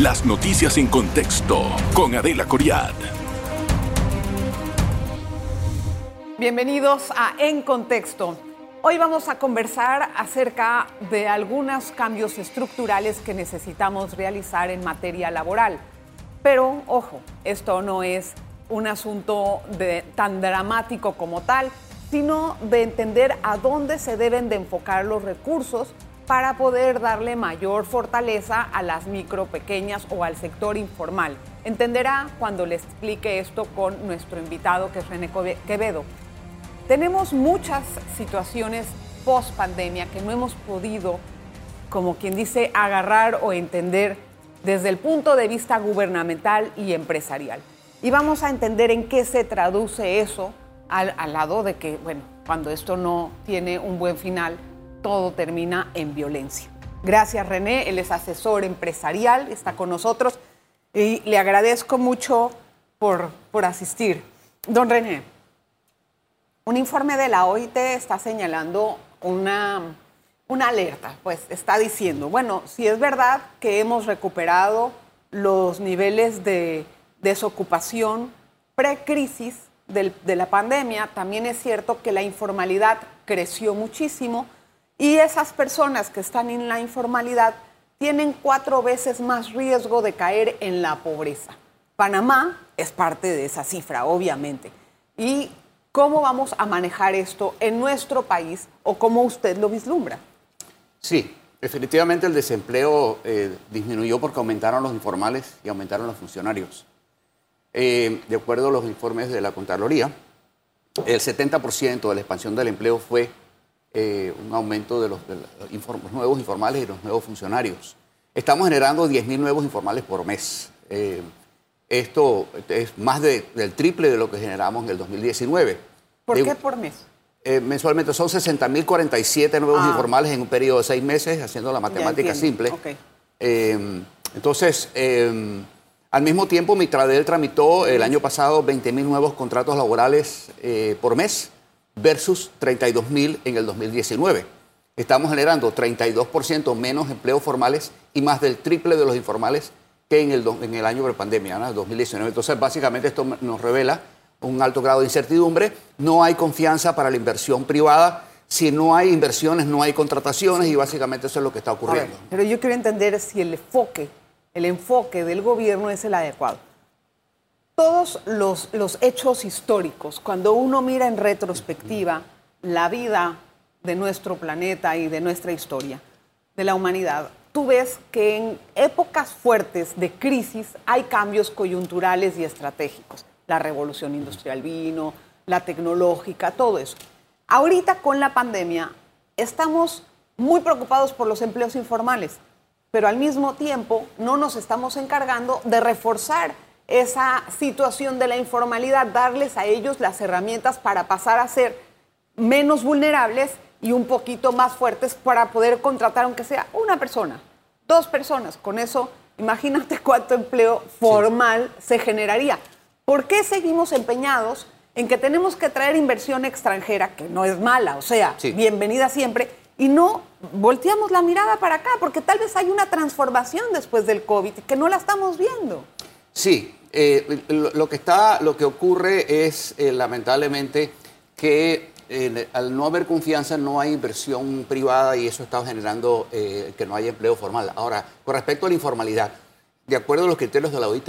Las noticias en contexto con Adela Coriad. Bienvenidos a En Contexto. Hoy vamos a conversar acerca de algunos cambios estructurales que necesitamos realizar en materia laboral. Pero, ojo, esto no es un asunto de, tan dramático como tal, sino de entender a dónde se deben de enfocar los recursos para poder darle mayor fortaleza a las micro, pequeñas o al sector informal. Entenderá cuando le explique esto con nuestro invitado que es René Quevedo. Tenemos muchas situaciones post pandemia que no hemos podido, como quien dice, agarrar o entender desde el punto de vista gubernamental y empresarial. Y vamos a entender en qué se traduce eso al, lado de que, bueno, cuando esto no tiene un buen final, todo termina en violencia. Gracias René, él es asesor empresarial, está con nosotros y le agradezco mucho por, por asistir. Don René, un informe de la OIT está señalando una, una alerta, pues está diciendo, bueno, si es verdad que hemos recuperado los niveles de desocupación pre-crisis de la pandemia, también es cierto que la informalidad creció muchísimo y esas personas que están en la informalidad tienen cuatro veces más riesgo de caer en la pobreza. Panamá es parte de esa cifra, obviamente. ¿Y cómo vamos a manejar esto en nuestro país o cómo usted lo vislumbra? Sí, definitivamente el desempleo eh, disminuyó porque aumentaron los informales y aumentaron los funcionarios. Eh, de acuerdo a los informes de la Contraloría, el 70% de la expansión del empleo fue eh, un aumento de los, nuevos informales y los nuevos funcionarios. Estamos generando 10.000 nuevos informales por mes. Eh, esto es más del triple de lo que generamos en el 2019. ¿Por qué por mes? mensualmente son 60.047 nuevos ah. informales en un periodo de seis meses, haciendo la matemática simple. entonces, al mismo tiempo, Mitradel tramitó el año pasado 20.000 nuevos contratos laborales eh, por mes versus 32.000 en el 2019. Estamos generando 32% menos empleos formales y más del triple de los informales que en el, en el año de pandemia, ¿no? 2019. Entonces, básicamente esto nos revela un alto grado de incertidumbre. No hay confianza para la inversión privada. Si no hay inversiones, no hay contrataciones y básicamente eso es lo que está ocurriendo. pero yo quiero entender si el enfoque el enfoque del gobierno es el adecuado. Todos los, hechos históricos, cuando uno mira en retrospectiva la vida de nuestro planeta y de nuestra historia, de la humanidad, tú ves que en épocas fuertes de crisis hay cambios coyunturales y estratégicos. La revolución industrial vino, la tecnológica, todo eso. Ahorita con la pandemia estamos muy preocupados por los empleos informales pero al mismo tiempo no nos estamos encargando de reforzar esa situación de la informalidad, darles a ellos las herramientas para pasar a ser menos vulnerables y un poquito más fuertes para poder contratar, aunque sea una persona, dos personas. Con eso, imagínate cuánto empleo formal se generaría. ¿Por qué seguimos empeñados en que tenemos que traer inversión extranjera, que no es mala, o sea, bienvenida siempre, y no volteamos la mirada para acá, porque tal vez hay una transformación después del COVID que no la estamos viendo. Sí, eh, lo, que está, lo que ocurre es eh, lamentablemente que eh, al no haber confianza no hay inversión privada y eso está generando que no haya empleo formal. Ahora, con respecto a la informalidad, de acuerdo a los criterios de la OIT,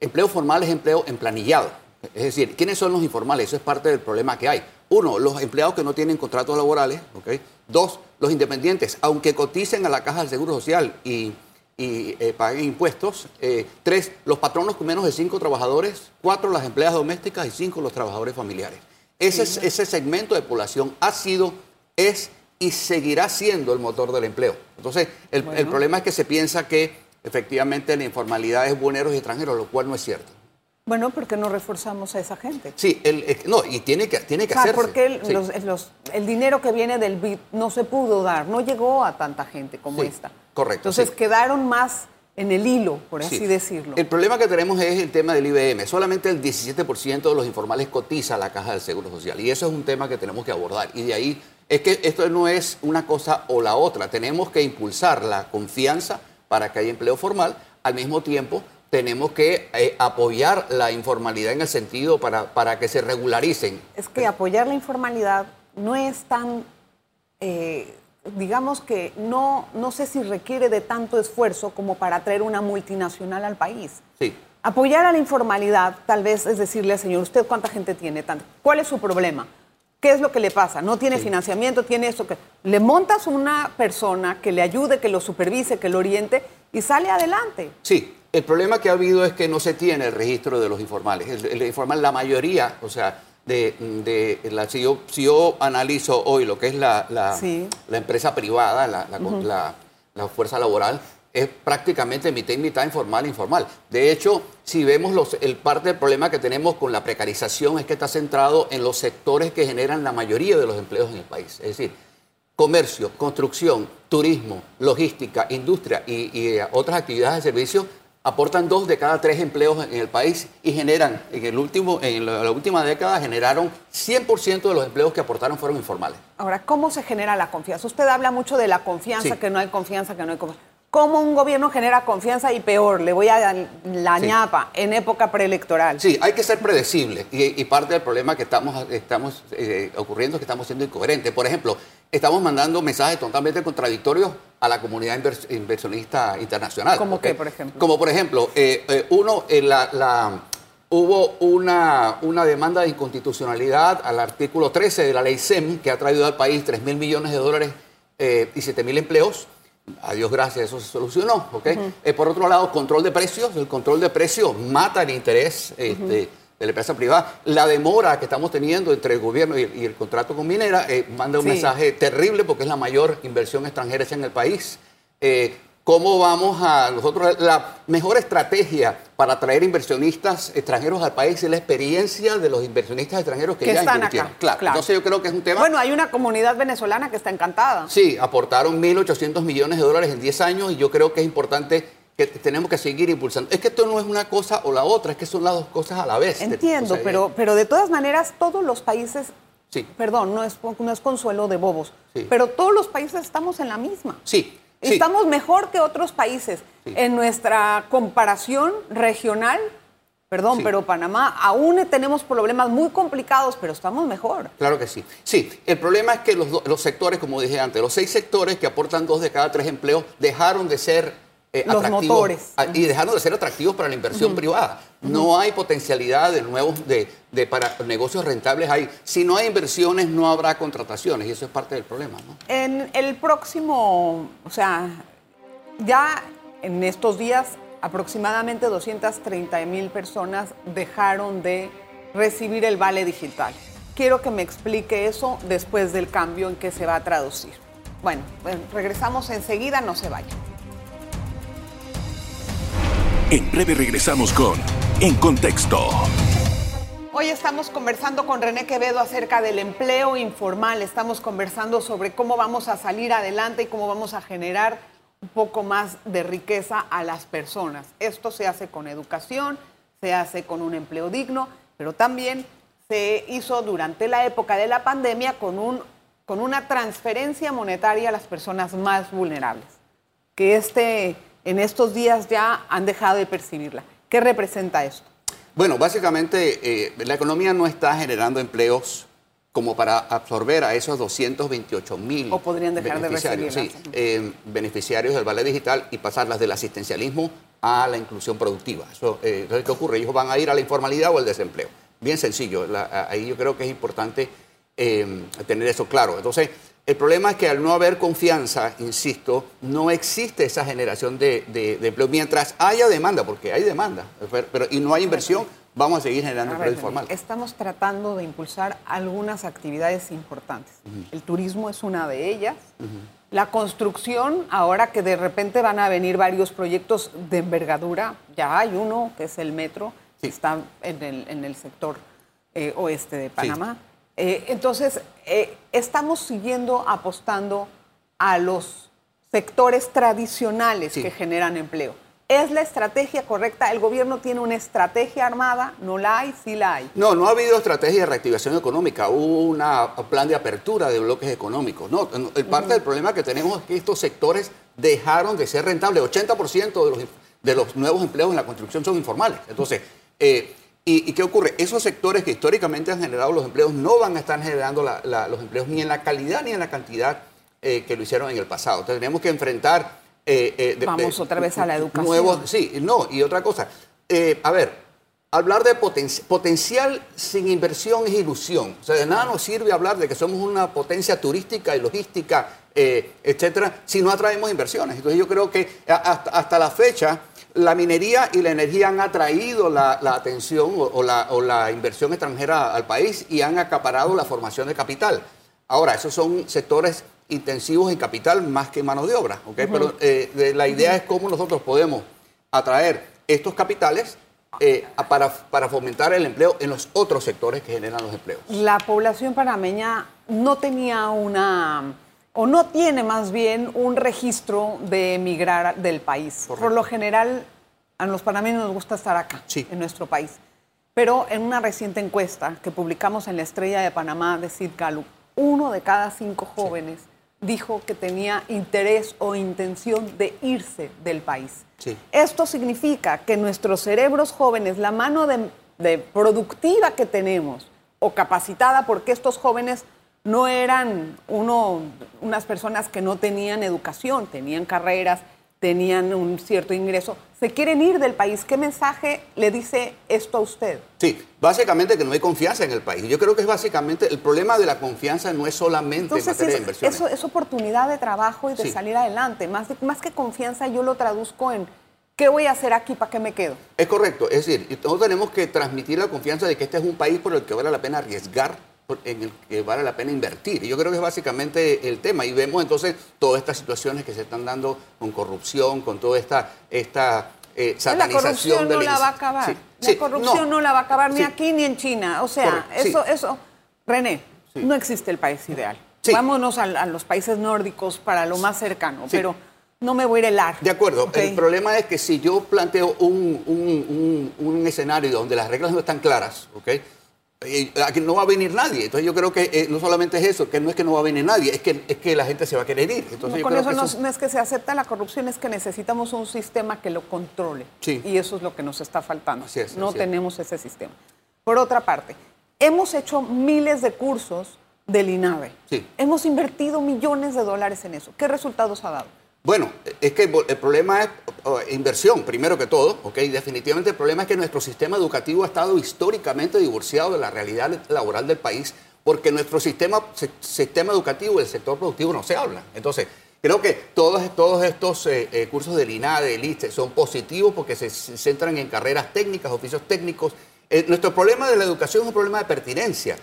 empleo formal es empleo emplanillado. Es decir, ¿quiénes son los informales? Eso es parte del problema que hay. Uno, los empleados que no tienen contratos laborales. ¿okay? Dos, los independientes, aunque coticen a la Caja del Seguro Social y, eh, paguen impuestos. Eh, tres, los patronos con menos de cinco trabajadores. Cuatro, las empleadas domésticas. Y cinco, los trabajadores familiares. Ese, ese segmento de población ha sido, es y seguirá siendo el motor del empleo. Entonces, el, el problema es que se piensa que efectivamente la informalidad es buenos y extranjeros, lo cual no es cierto. Bueno, ¿por qué no reforzamos a esa gente? Sí, el, no, y tiene que, tiene que o sea, hacerse. Porque el, dinero que viene del BID no se pudo dar, no llegó a tanta gente como esta. Correcto. Entonces quedaron más en el hilo, por así decirlo. El problema que tenemos es el tema del IBM. Solamente el 17% de los informales cotiza la caja del Seguro Social. Y eso es un tema que tenemos que abordar. Y de ahí es que esto no es una cosa o la otra. Tenemos que impulsar la confianza para que haya empleo formal al mismo tiempo tenemos que eh, apoyar la informalidad en el sentido para, para que se regularicen. Es que apoyar la informalidad no es tan, eh, digamos que no, no sé si requiere de tanto esfuerzo como para traer una multinacional al país. Sí. Apoyar a la informalidad tal vez es decirle al señor, ¿usted cuánta gente tiene? ¿Cuál es su problema? ¿Qué es lo que le pasa? No tiene financiamiento, tiene esto que... Le montas una persona que le ayude, que lo supervise, que lo oriente y sale adelante. Sí, el problema que ha habido es que no se tiene el registro de los informales. El, informal, la mayoría, o sea, de, la, si, yo, si yo analizo hoy lo que es la, la, empresa privada, la, la fuerza laboral, es prácticamente mitad y mitad informal e informal. De hecho, si vemos los, el parte del problema que tenemos con la precarización es que está centrado en los sectores que generan la mayoría de los empleos en el país. Es decir, comercio, construcción, turismo, logística, industria y, eh, otras actividades de servicio aportan dos de cada tres empleos en el país y generan, en, el último, en la, última década, generaron 100% de los empleos que aportaron fueron informales. Ahora, ¿cómo se genera la confianza? Usted habla mucho de la confianza, que no hay confianza, que no hay confianza cómo un gobierno genera confianza y peor, le voy a dar la ñapa en época preelectoral. Sí, hay que ser predecible y, parte del problema que estamos, estamos eh, ocurriendo es que estamos siendo incoherentes. Por ejemplo, estamos mandando mensajes totalmente contradictorios a la comunidad inversionista internacional. ¿Cómo qué, por ejemplo? Como por ejemplo, eh, eh, uno, la, hubo una, una demanda de inconstitucionalidad al artículo 13 de la ley SEM que ha traído al país 3 mil millones de dólares y 7 mil empleos a Dios gracias, eso se solucionó. Eh, por otro lado, control de precios. El control de precios mata el interés este, de la empresa privada. La demora que estamos teniendo entre el gobierno y, el contrato con Minera eh, manda un mensaje terrible porque es la mayor inversión extranjera en el país. Eh, ¿Cómo vamos a nosotros? La mejor estrategia para atraer inversionistas extranjeros al país es la experiencia de los inversionistas extranjeros que, ya están invirtieron. Acá, claro. Entonces yo creo que es un tema... Bueno, hay una comunidad venezolana que está encantada. Sí, aportaron 1.800 millones de dólares en 10 años y yo creo que es importante que tenemos que seguir impulsando. Es que esto no es una cosa o la otra, es que son las dos cosas a la vez. Entiendo, pero, pero de todas maneras todos los países Sí. Perdón, no es, no es consuelo de bobos, sí. pero todos los países estamos en la misma. Sí, Estamos mejor que otros países. En nuestra comparación regional, perdón, pero Panamá aún tenemos problemas muy complicados, pero estamos mejor. Claro que sí. Sí, el problema es que los, los sectores, como dije antes, los seis sectores que aportan dos de cada tres empleos dejaron de ser eh, los motores. Y dejando de ser atractivos para la inversión privada. No hay potencialidad de nuevos, de, de, para negocios rentables. Hay, si no hay inversiones, no habrá contrataciones y eso es parte del problema. ¿no? En el próximo, o sea, ya en estos días, aproximadamente 230 mil personas dejaron de recibir el vale digital. Quiero que me explique eso después del cambio en que se va a traducir. Bueno, regresamos enseguida, no se vayan. En breve regresamos con En Contexto. Hoy estamos conversando con René Quevedo acerca del empleo informal. Estamos conversando sobre cómo vamos a salir adelante y cómo vamos a generar un poco más de riqueza a las personas. Esto se hace con educación, se hace con un empleo digno, pero también se hizo durante la época de la pandemia con, un, con una transferencia monetaria a las personas más vulnerables. Que este en estos días ya han dejado de percibirla. ¿Qué representa esto? Bueno, básicamente eh, la economía no está generando empleos como para absorber a esos 228 mil o podrían dejar beneficiarios, de eh, beneficiarios del Ballet Digital y pasarlas del asistencialismo a la inclusión productiva. Eso, eh, ¿Qué ocurre? Ellos van a ir a la informalidad o al desempleo. Bien sencillo. ahí yo creo que es importante tener eso claro. Entonces, el problema es que al no haber confianza, insisto, no existe esa generación de, empleo. Mientras haya demanda, porque hay demanda, pero, y no hay inversión, vamos a seguir generando empleo informal. Estamos tratando de impulsar algunas actividades importantes. El turismo es una de ellas. La construcción, ahora que de repente van a venir varios proyectos de envergadura, ya hay uno que es el metro, que está en el, sector eh, oeste de Panamá. Eh, entonces, eh, estamos siguiendo apostando a los sectores tradicionales que generan empleo. ¿Es la estrategia correcta? ¿El gobierno tiene una estrategia armada? ¿No la hay? Sí la hay. No, no ha habido estrategia de reactivación económica. Hubo un plan de apertura de bloques económicos. No, el parte del problema que tenemos es que estos sectores dejaron de ser rentables. 80% de los de los nuevos empleos en la construcción son informales. Entonces, eh, ¿y, qué ocurre? Esos sectores que históricamente han generado los empleos no van a estar generando los empleos ni en la calidad ni en la cantidad eh, que lo hicieron en el pasado. Entonces, tenemos que enfrentar... Eh, Vamos otra vez a la educación. Nuevos, sí, no, y otra cosa. a ver, hablar de potencial sin inversión es ilusión. O sea, de nada nos sirve hablar de que somos una potencia turística y logística, eh, etcétera, si no atraemos inversiones. Entonces yo creo que hasta, la fecha la minería y la energía han atraído la, atención o, la, inversión extranjera al país y han acaparado la formación de capital. Ahora, esos son sectores intensivos en capital más que mano de obra, Pero eh, la idea es cómo nosotros podemos atraer estos capitales eh, para, para fomentar el empleo en los otros sectores que generan los empleos. La población panameña no tenía una, o no tiene más bien un registro de emigrar del país. Por lo general, a los panameños nos gusta estar acá, en nuestro país. Pero en una reciente encuesta que publicamos en la Estrella de Panamá de Sid Gallup, uno de cada cinco jóvenes dijo que tenía interés o intención de irse del país. Esto significa que nuestros cerebros jóvenes, la mano de, productiva que tenemos o capacitada, porque estos jóvenes no eran uno, unas personas que no tenían educación, tenían carreras, tenían un cierto ingreso, se quieren ir del país. ¿Qué mensaje le dice esto a usted? Sí, básicamente que no hay confianza en el país. Yo creo que es básicamente el problema de la confianza no es solamente en materia de inversión. Eso es oportunidad de trabajo y de salir adelante. Más, más que confianza yo lo traduzco en ¿qué voy a hacer aquí? ¿Para qué me quedo? Es correcto. Es decir, nosotros tenemos que transmitir la confianza de que este es un país por el que vale la pena arriesgar en el que vale la pena invertir. Y yo creo que es básicamente el tema. Y vemos entonces todas estas situaciones que se están dando con corrupción, con toda esta, esta eh, satanización la corrupción no la va a acabar. la corrupción no, la va a acabar ni aquí ni en China. O sea, eso, eso. René, no existe el país ideal. Vámonos a, los países nórdicos para lo más cercano, pero no me voy a ir helar. De acuerdo. El problema es que si yo planteo un, un, un, escenario donde las reglas no están claras, ¿ok? Aquí no va a venir nadie. Entonces yo creo que eh, no solamente es eso, que no es que no va a venir nadie, es que, es que la gente se va a querer ir. Entonces, con eso, no, es que se acepta la corrupción, es que necesitamos un sistema que lo controle. Y eso es lo que nos está faltando. no tenemos ese sistema. Por otra parte, hemos hecho miles de cursos del INAVE. Hemos invertido millones de dólares en eso. ¿Qué resultados ha dado? Bueno, es que el problema es inversión, primero que todo, ¿ok? Definitivamente el problema es que nuestro sistema educativo ha estado históricamente divorciado de la realidad laboral del país porque nuestro sistema, sistema educativo el sector productivo no se hablan. Entonces, creo que todos, todos estos eh, eh, cursos del INADE, del ISTE, son positivos porque se, centran en carreras técnicas, oficios técnicos. Eh, nuestro problema de la educación es un problema de pertinencia.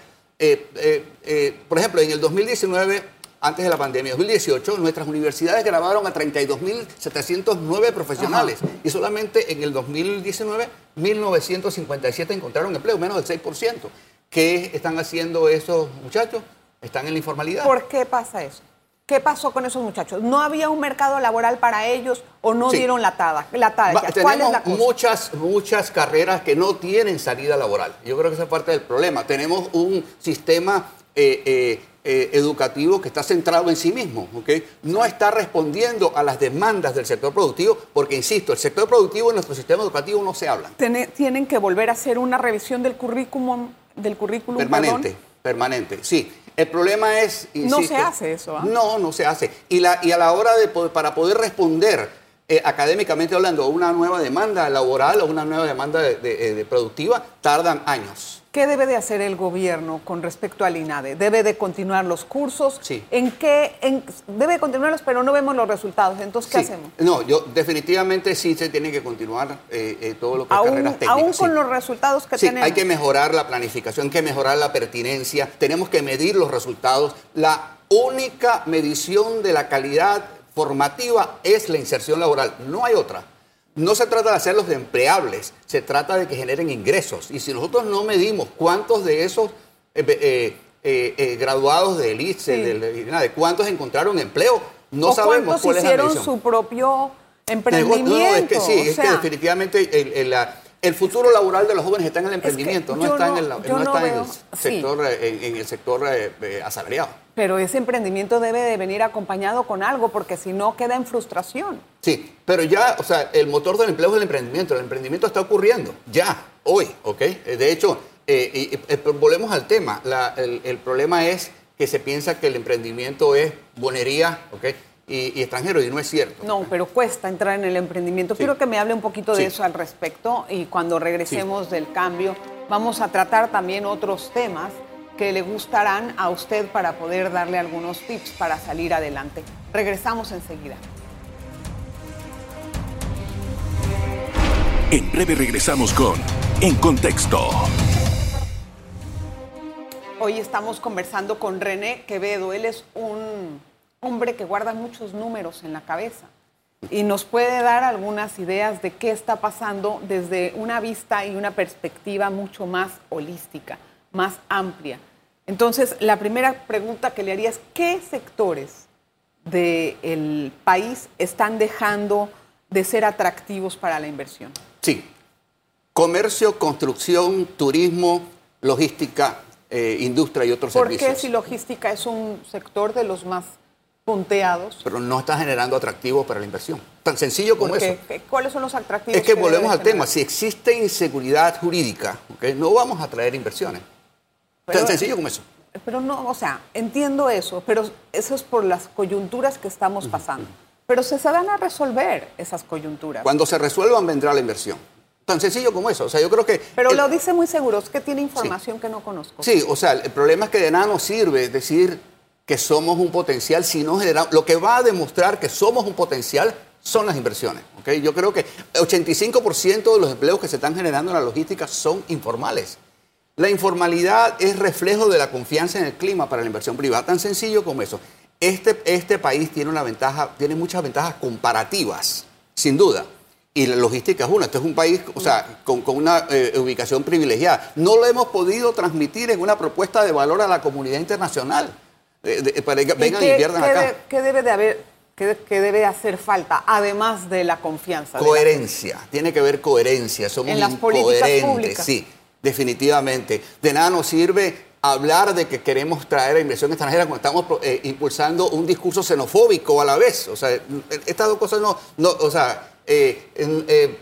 por ejemplo, en el 2019 antes de la pandemia, 2018, nuestras universidades grabaron a 32.709 profesionales y solamente en el 2019, 1.957 encontraron empleo, menos del 6%. ¿Qué están haciendo esos muchachos? Están en la informalidad. ¿Por qué pasa eso? ¿Qué pasó con esos muchachos? ¿No había un mercado laboral para ellos o no dieron la tada? La tenemos muchas, muchas carreras que no tienen salida laboral. Yo creo que esa es parte del problema. Tenemos un sistema eh, eh, eh, educativo que está centrado en sí mismo, ¿okay? no está respondiendo a las demandas del sector productivo, porque, insisto, el sector productivo en nuestro sistema educativo no se habla. Tienen que volver a hacer una revisión del currículum, del currículum permanente, permanente, sí. El problema es... no se hace eso. ¿ah? No, no se hace. Y, la, y a la hora de para poder responder eh, académicamente hablando, una nueva demanda laboral o una nueva demanda de productiva, tardan años. ¿Qué debe de hacer el gobierno con respecto al INADE? ¿Debe de continuar los cursos? Sí. ¿En qué? En, debe continuarlos, pero no vemos los resultados. Entonces, ¿qué hacemos? No, yo definitivamente sí se tiene que continuar eh, eh, todo lo que es carreras técnicas. Aún con los resultados que sí, tenemos. hay que mejorar la planificación, hay que mejorar la pertinencia, tenemos que medir los resultados. La única medición de la calidad formativa es la inserción laboral, no hay otra. No se trata de hacerlos de empleables, se trata de que generen ingresos. Y si nosotros no medimos cuántos de esos eh, eh, eh, graduados del ICE, de cuántos encontraron empleo, no sabemos cuál es la hicieron su propio emprendimiento. No, es que sí, es que definitivamente el, futuro laboral de los jóvenes está en el emprendimiento, no está, en el, sector, en el sector asalariado. Pero ese emprendimiento debe de venir acompañado con algo, porque si no queda en frustración. Sí, pero ya, o sea, el motor del empleo es el emprendimiento. El emprendimiento está ocurriendo, ya, hoy, ¿ok? Eh, de hecho, eh, y, volvemos al tema. el, el, problema es que se piensa que el emprendimiento es bonería, ¿ok? y, extranjero, y no es cierto. No, pero cuesta entrar en el emprendimiento. Quiero que me hable un poquito de eso al respecto y cuando regresemos del cambio vamos a tratar también otros temas que le gustarán a usted para poder darle algunos tips para salir adelante. Regresamos enseguida. En breve regresamos con En Contexto. Hoy estamos conversando con René Quevedo. Él es un hombre que guarda muchos números en la cabeza y nos puede dar algunas ideas de qué está pasando desde una vista y una perspectiva mucho más holística, más amplia. Entonces, la primera pregunta que le haría es, ¿qué sectores del país están dejando de ser atractivos para la inversión? Sí, comercio, construcción, turismo, logística, eh, industria y otros servicios. ¿Por qué si logística es un sector de los más punteados. Pero no está generando atractivos para la inversión. Tan sencillo como eso. ¿Cuáles son los atractivos? Es que, volvemos al tema. Si existe inseguridad jurídica, no vamos a traer inversiones. Tan sencillo como eso. Pero no, o sea, entiendo eso, pero eso es por las coyunturas que estamos pasando. Pero se van a resolver esas coyunturas. Cuando se resuelvan vendrá la inversión. Tan sencillo como eso. O sea, yo creo que. Pero lo dice muy seguro, es que tiene información que no conozco. Sí, o sea, el problema es que de nada nos sirve decir que somos un potencial si no generamos. Lo que va a demostrar que somos un potencial son las inversiones. ¿okay? Yo creo que el 85% de los empleos que se están generando en la logística son informales. La informalidad es reflejo de la confianza en el clima para la inversión privada, tan sencillo como eso. Este, este país tiene una ventaja, tiene muchas ventajas comparativas, sin duda. Y la logística es una. Este es un país, o sea, con, una eh, ubicación privilegiada. No lo hemos podido transmitir en una propuesta de valor a la comunidad internacional. Eh, para que vengan y, pierdan acá. ¿Qué debe de haber? ¿Qué, debe hacer falta, además de la confianza? Coherencia, tiene que haber coherencia. Somos en las políticas públicas. Sí, definitivamente. De nada nos sirve hablar de que queremos traer a inversión extranjera cuando estamos eh, impulsando un discurso xenofóbico a la vez. O sea, estas dos cosas no, no o sea, eh,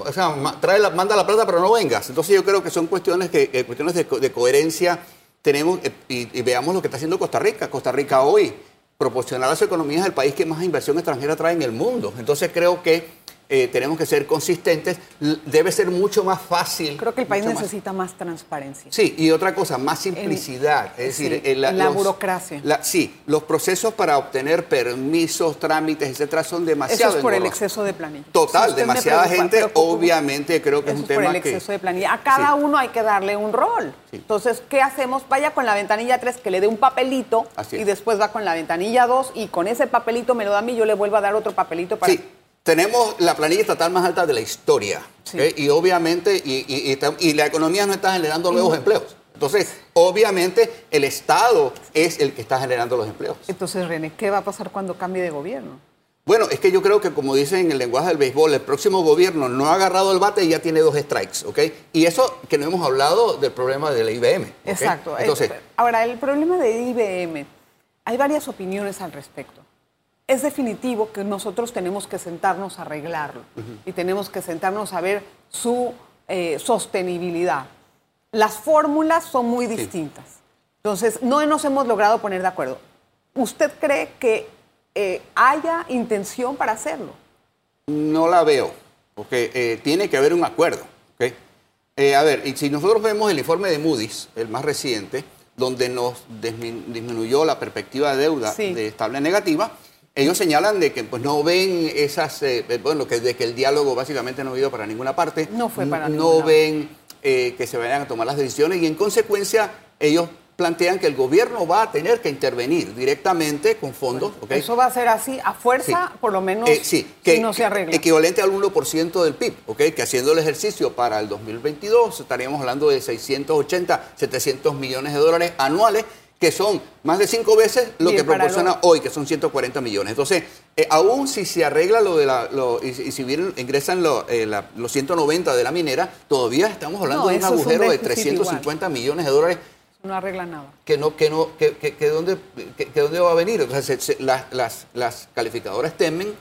o sea trae la, manda la plata pero no vengas. Entonces yo creo que son cuestiones, que, cuestiones de, de coherencia tenemos, eh, y, veamos lo que está haciendo Costa Rica. Costa Rica hoy, proporcionar a su economía es el país que más inversión extranjera trae en el mundo. Entonces creo que eh, tenemos que ser consistentes, debe ser mucho más fácil. Creo que el país necesita más, transparencia. Sí, y otra cosa, más simplicidad. es decir, la, burocracia. sí, los procesos para obtener permisos, trámites, etcétera, son demasiado. Eso es por el exceso de planilla. Total, demasiada gente, obviamente creo que es un tema por el exceso de planilla. A cada uno hay que darle un rol. Entonces, ¿qué hacemos? Vaya con la ventanilla 3 que le dé un papelito y después va con la ventanilla 2 y con ese papelito me lo da a mí, yo le vuelvo a dar otro papelito para tenemos la planilla estatal más alta de la historia. Y obviamente, y, la economía no está generando nuevos empleos. Entonces, obviamente, el Estado es el que está generando los empleos. Entonces, René, ¿qué va a pasar cuando cambie de gobierno? Bueno, es que yo creo que, como dicen en el lenguaje del béisbol, el próximo gobierno no ha agarrado el bate y ya tiene dos strikes, ¿ok? Y eso que no hemos hablado del problema de la IBM. Exacto. Entonces, Ahora, el problema de IBM, hay varias opiniones al respecto es definitivo que nosotros tenemos que sentarnos a arreglarlo y tenemos que sentarnos a ver su eh, sostenibilidad. Las fórmulas son muy distintas. Entonces, no nos hemos logrado poner de acuerdo. ¿Usted cree que eh, haya intención para hacerlo? No la veo, porque eh, tiene que haber un acuerdo. a ver, y si nosotros vemos el informe de Moody's, el más reciente, donde nos disminuyó la perspectiva de deuda de estable negativa, ellos señalan de que pues no ven esas, eh, eh, bueno, que, de que el diálogo básicamente no ha ido para ninguna parte. No fue para No ven eh, que se vayan a tomar las decisiones y en consecuencia ellos plantean que el gobierno va a tener que intervenir directamente con fondos. Eso va a ser así, a fuerza, por lo menos, sí, que, si no se arregla. Equivalente al 1% del PIB, ¿okay? que haciendo el ejercicio para el 2022 estaríamos hablando de 680, 700 millones de dólares anuales que son más de cinco veces lo que proporciona hoy, que son 140 millones. Entonces, eh, aún si se arregla lo de la, y, si bien ingresan eh, los 190 de la minera, todavía estamos hablando de un agujero de 350 millones de dólares No arregla nada. Que no, que no, que, que, que dónde, que, dónde va a venir. Entonces, se- se- las, las, las calificadoras temen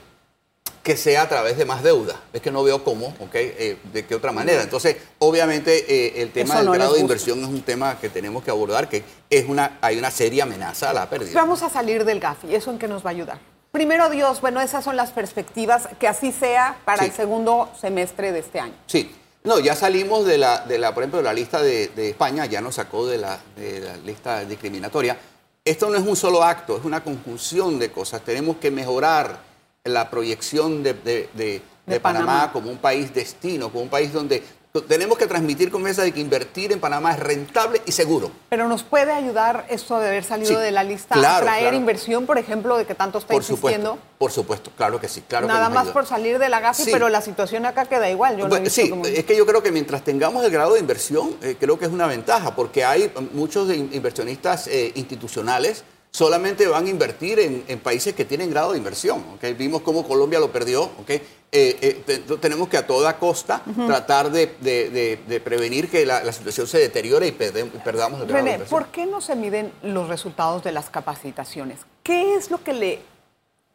que sea a través de más deuda. Es que no veo cómo, ¿ok? Eh, de qué otra manera. Entonces, obviamente, eh, el tema Eso del no grado de inversión es un tema que tenemos que abordar, que es una, hay una seria amenaza a la pérdida. Vamos a salir del GAFI. ¿Eso en qué nos va a ayudar? Primero Dios, bueno, esas son las perspectivas, que así sea para Sí. el segundo semestre de este año. Sí. No, ya salimos de la, de la por ejemplo, de la lista de, de España, ya nos sacó de la, de la lista discriminatoria. Esto no es un solo acto, es una conjunción de cosas. Tenemos que mejorar la proyección de, de- de- de Panamá. Panamá. como un país destino, como un país donde tenemos que transmitir con esa de que invertir en Panamá es rentable y seguro. Pero nos puede ayudar esto de haber salido Sí, de la lista a claro, traer claro. inversión, por ejemplo, de que tanto está Por insistiendo. supuesto, por supuesto, claro que sí, claro Nada más ayuda. por salir de la GAFI, Sí. pero la situación acá queda igual. Yo he visto sí, como- es que yo creo que mientras tengamos el grado de inversión, eh, creo que es una ventaja, porque hay muchos inversionistas eh, institucionales solamente van a invertir en, en países que tienen grado de inversión. ¿ok? Vimos cómo Colombia lo perdió. ¿ok? Eh, eh, te- tenemos que a toda costa tratar de, de- de- de prevenir que la, la situación se deteriore y perde- perdamos el grado de René. ¿por qué no se miden los resultados de las capacitaciones? ¿Qué es lo que le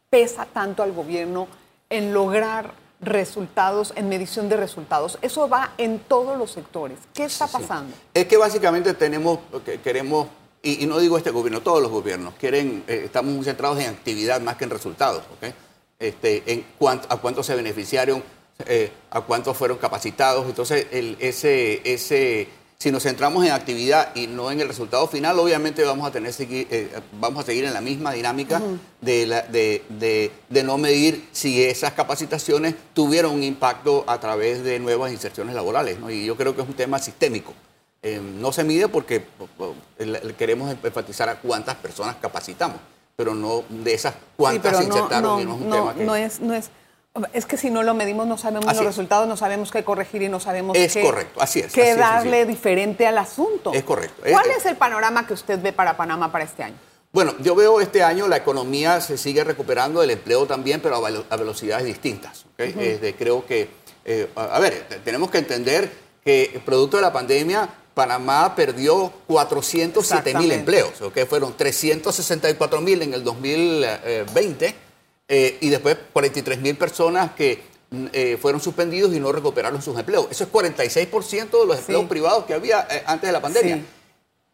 pesa tanto al gobierno en lograr resultados, en medición de resultados? Eso va en todos los sectores. ¿Qué está Sí. pasando? Es que básicamente tenemos, que queremos, y, y no digo este gobierno, todos los gobiernos, quieren, eh, estamos muy centrados en actividad más que en resultados, ¿ok? Este, en cuánto, a cuántos se beneficiaron, eh, a cuántos fueron capacitados. Entonces, el- ese, ese, si nos centramos en actividad y no en el resultado final, obviamente vamos a tener seguir, eh, vamos a seguir en la misma dinámica de, la- de, de- de no medir si esas capacitaciones tuvieron un impacto a través de nuevas inserciones laborales. ¿no? Y yo creo que es un tema sistémico. Eh, no se mide porque queremos enfatizar a cuántas personas capacitamos, pero no de esas cuántas se insertaron y no es un tema que... no es, no es, es que si no lo medimos no sabemos Así los es. resultados, no sabemos qué corregir y no sabemos Es qué, correcto, así es, qué así darle diferente al asunto. Es correcto. ¿Cuál es el panorama que usted ve para Panamá para este año? Bueno, yo veo este año la economía se sigue recuperando, el empleo también, pero a, velo- a velocidades distintas. creo que, eh, a, a ver, te- tenemos que entender que producto de la pandemia, Panamá perdió 407 mil empleos, ¿ok? fueron 364 mil en el 2020 eh, y después 43 mil personas que mm, eh, fueron suspendidos y no recuperaron sus empleos. Eso es 46% de los empleos Sí. privados que había eh, antes de la pandemia. Sí.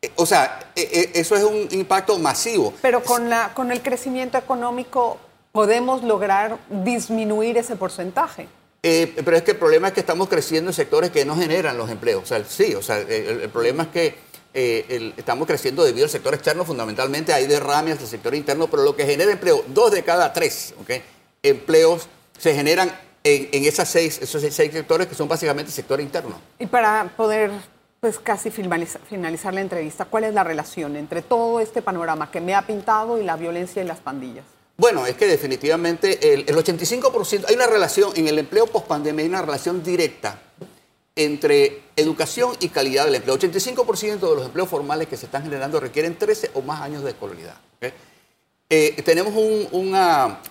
Eh, O sea, eh, eh, eso es un impacto masivo. Pero con, la, con el crecimiento económico podemos lograr disminuir ese porcentaje. Eh, pero es que el problema es que estamos creciendo en sectores que no generan los empleos. O sea, sí, o sea, el, el problema es que eh, el- estamos creciendo debido al sector externo fundamentalmente. Hay derrames del sector interno, pero lo que genera empleo, dos de cada tres ¿ok? empleos se generan en, esas seis, esos seis, sectores que son básicamente sector interno. Y para poder pues casi finaliza- finalizar la entrevista, ¿cuál es la relación entre todo este panorama que me ha pintado y la violencia y las pandillas? Bueno, es que definitivamente el, el 85%, hay una relación, en el empleo post-pandemia hay una relación directa entre educación y calidad del empleo. 85% de los empleos formales que se están generando requieren 13 o más años de escolaridad. Eh, tenemos un,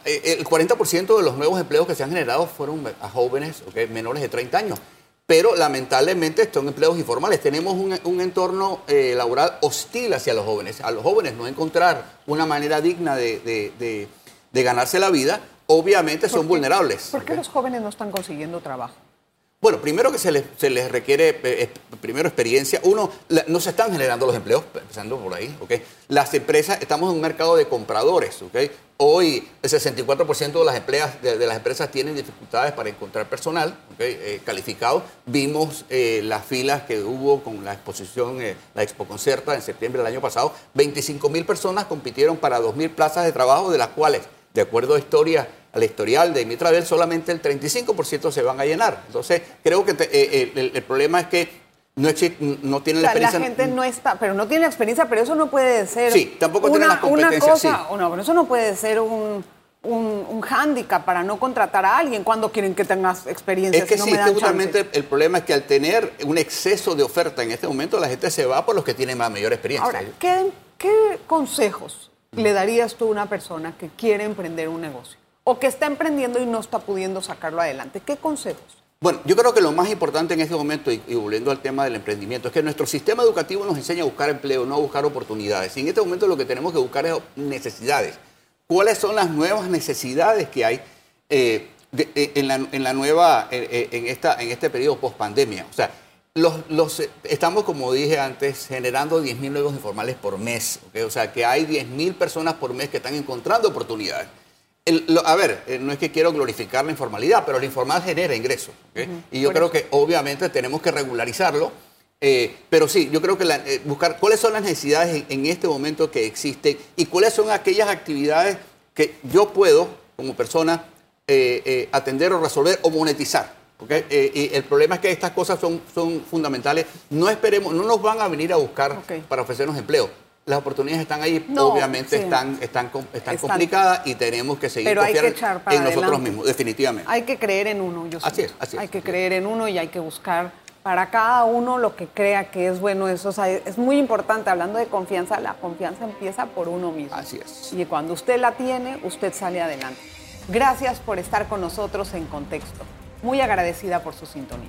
eh, el 40% de los nuevos empleos que se han generado fueron a jóvenes menores de 30 años, pero lamentablemente son empleos informales. Tenemos un, un entorno eh, laboral hostil hacia los jóvenes. A los jóvenes no encontrar una manera digna de, de- de- de ganarse la vida, obviamente son ¿Por qué- vulnerables. ¿Por qué los jóvenes no están consiguiendo trabajo? Bueno, primero que se les, requiere, eh, primero experiencia. Uno, no se están generando los empleos, empezando por ahí, ¿ok? Las empresas, estamos en un mercado de compradores, ¿ok? Hoy el 64% de las, empleas, de, las empresas tienen dificultades para encontrar personal. Eh, calificado. Vimos eh, las filas que hubo con la exposición, la Expo Concerta en septiembre del año pasado. 25 mil personas compitieron para 2 mil plazas de trabajo, de las cuales, de acuerdo a historia, al historial de Mitravel, solamente el 35% se van a llenar. Entonces, creo que te- eh, el, el problema es que no, exi- no tienen O la sea, la experiencia. gente no está, pero no tiene la experiencia, pero eso no puede ser. Sí, tampoco tiene una, las competencias, Una cosa, sí. o no, pero eso no puede ser un, un, un hándicap para no contratar a alguien cuando quieren que tengas experiencia. Es que si no sí, me dan justamente el problema es que al tener un exceso de oferta en este momento, la gente se va por los que tienen más mayor experiencia. Ahora, ¿qué, qué consejos le darías tú a una persona que quiere emprender un negocio? O que está emprendiendo y no está pudiendo sacarlo adelante. ¿Qué consejos? Bueno, yo creo que lo más importante en este momento, y, volviendo al tema del emprendimiento, es que nuestro sistema educativo nos enseña a buscar empleo, no a buscar oportunidades. Y en este momento lo que tenemos que buscar es necesidades. ¿Cuáles son las nuevas necesidades que hay eh, en, la, nueva, en, esta, en este periodo post pandemia? O sea, los, estamos, como dije antes, generando 10.000 nuevos informales por mes. O sea, que hay 10.000 personas por mes que están encontrando oportunidades. A ver, eh, no es que quiero glorificar la informalidad, pero la informal genera ingresos. Y yo creo que obviamente tenemos que regularizarlo. Eh, pero sí, yo creo que eh, buscar cuáles son las necesidades en, este momento que existen y cuáles son aquellas actividades que yo puedo, como persona, atender o resolver o monetizar. Y el problema es que estas cosas son, son fundamentales. No esperemos, no nos van a venir a buscar para ofrecernos empleo. Las oportunidades están ahí, obviamente están, están, están, complicadas y tenemos que seguir en nosotros mismos, definitivamente. Hay que creer en uno, yo Así es, así Hay que creer en uno y hay que buscar para cada uno lo que crea que es bueno. Eso es muy importante. Hablando de confianza, la confianza empieza por uno mismo. Así es. Y cuando usted la tiene, usted sale adelante. Gracias por estar con nosotros en Contexto. Muy agradecida por su sintonía.